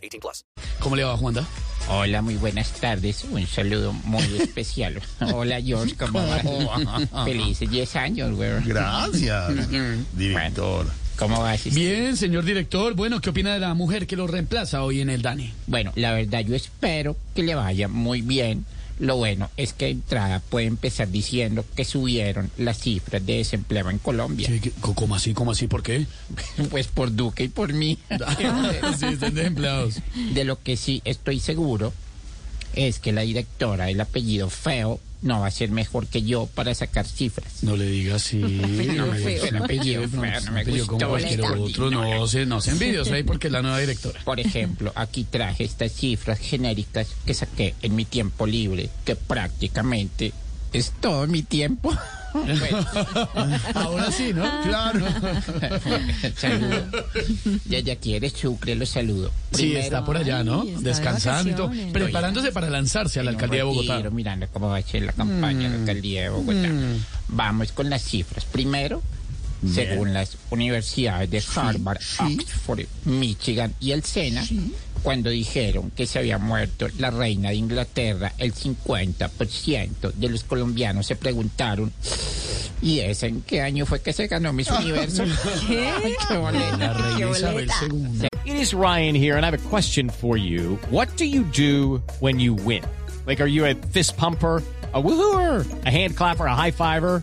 18 plus. ¿Cómo le va, Juanda? Hola, muy buenas tardes. Un saludo muy especial. Hola, George, ¿cómo vas? Felices 10 años, güey. Gracias, director. ¿Cómo vas? Bien, señor director. Bueno, ¿qué opina de la mujer que lo reemplaza hoy en el Dani? Bueno, la verdad yo espero que le vaya muy bien. Lo bueno es que entrada puede empezar diciendo que subieron las cifras de desempleo en Colombia. ¿Qué, qué- ¿Cómo así? ¿Cómo así? ¿Por qué? Pues por Duque y por mí. sí, están desempleados. De lo que sí estoy seguro es que la directora del apellido feo no va a ser mejor que yo para sacar cifras. No le digas sí. Feo, un el apellido, apellido feo, no me apellido como gustó, cualquier Leta. otro. No, se, no se envidios ahí porque es la nueva directora. Por ejemplo, aquí traje estas cifras genéricas que saqué en mi tiempo libre, que prácticamente es todo mi tiempo. Bueno, Ahora sí, ¿no? Claro. saludo. Ya, ya quiere Sucre, lo saludo. Sí, está por allá, ¿no? Ay, está de Descansando. Preparándose para lanzarse a la alcaldía de Bogotá. retiro, mirando cómo va a ser la campaña de la alcaldía de Bogotá. Vamos con las cifras. Primero, según las universidades de Harvard, Oxford, Michigan y el SENA, cuando dijeron que se había muerto la reina de Inglaterra, el 50% de los colombianos se preguntaron, ¿y ese en qué año fue que se ganó Miss Universo? ¿Qué? ¡Qué boleta! La reina Qué Isabel boleta. II. It is Ryan here, and I have a question for you. What do you do when you win? Like, are you a fist pumper? A woohooer, a hand clapper, a high fiver.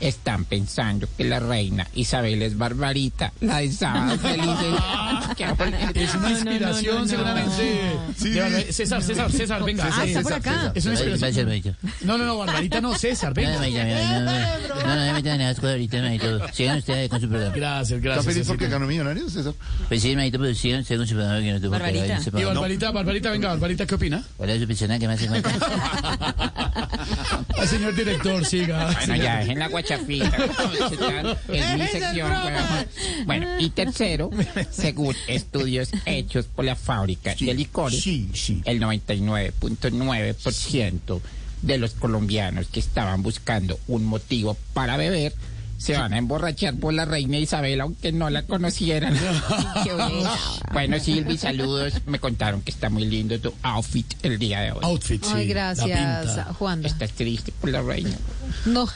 están pensando que la reina Isabel es barbarita, la de sábado. Qué boleta. Es una inspiración, seguramente. Sí. César, César, César, venga. Ah, está por César, acá. César. Es una inspiración. Gracias, No, no, no, Barbarita no, César, No, no, venga. no, no, no, no, ahorita, maito. Sigan ustedes con su programa. Gracias, ¿Está gracias. feliz porque César. ganó Millonarios, César? Pues sí, maito, pero sigan ustedes con su programa que no tengo Barbarita. Y Barbarita, Barbarita, venga, Barbarita, ¿qué opina? ¿Cuál es su persona que más se cuenta? Señor director, siga. Bueno, ya dejen la guachafita. Es mi sección. weón. Bueno, y tercero, según estudios hechos por la fábrica de licores, Sí, sí. el 99.9% de los colombianos que estaban buscando un motivo para beber se van a emborrachar por la reina Isabel aunque no la conocieran. Bueno, Silvi, saludos. Me contaron que está muy lindo tu outfit el día de hoy. Outfit, sí. Ay, gracias. Juan. Estás triste por la reina. No.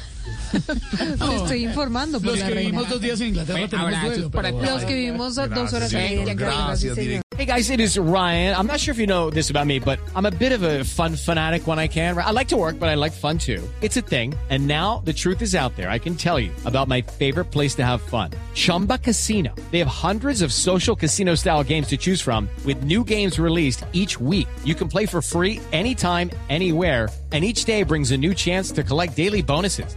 Te estoy informando por Los la que reina. vivimos dos días en Inglaterra tenemos duelo, para. Los que vivimos dos horas Gracias, y media. Gracias, señor. director. Hey guys, it is Ryan. I'm not sure if you know this about me, but I'm a bit of a fun fanatic when I can. I like to work, but I like fun too. It's a thing. And now the truth is out there. I can tell you about my favorite place to have fun. Chumba Casino. They have hundreds of social casino style games to choose from with new games released each week. You can play for free anytime, anywhere. And each day brings a new chance to collect daily bonuses.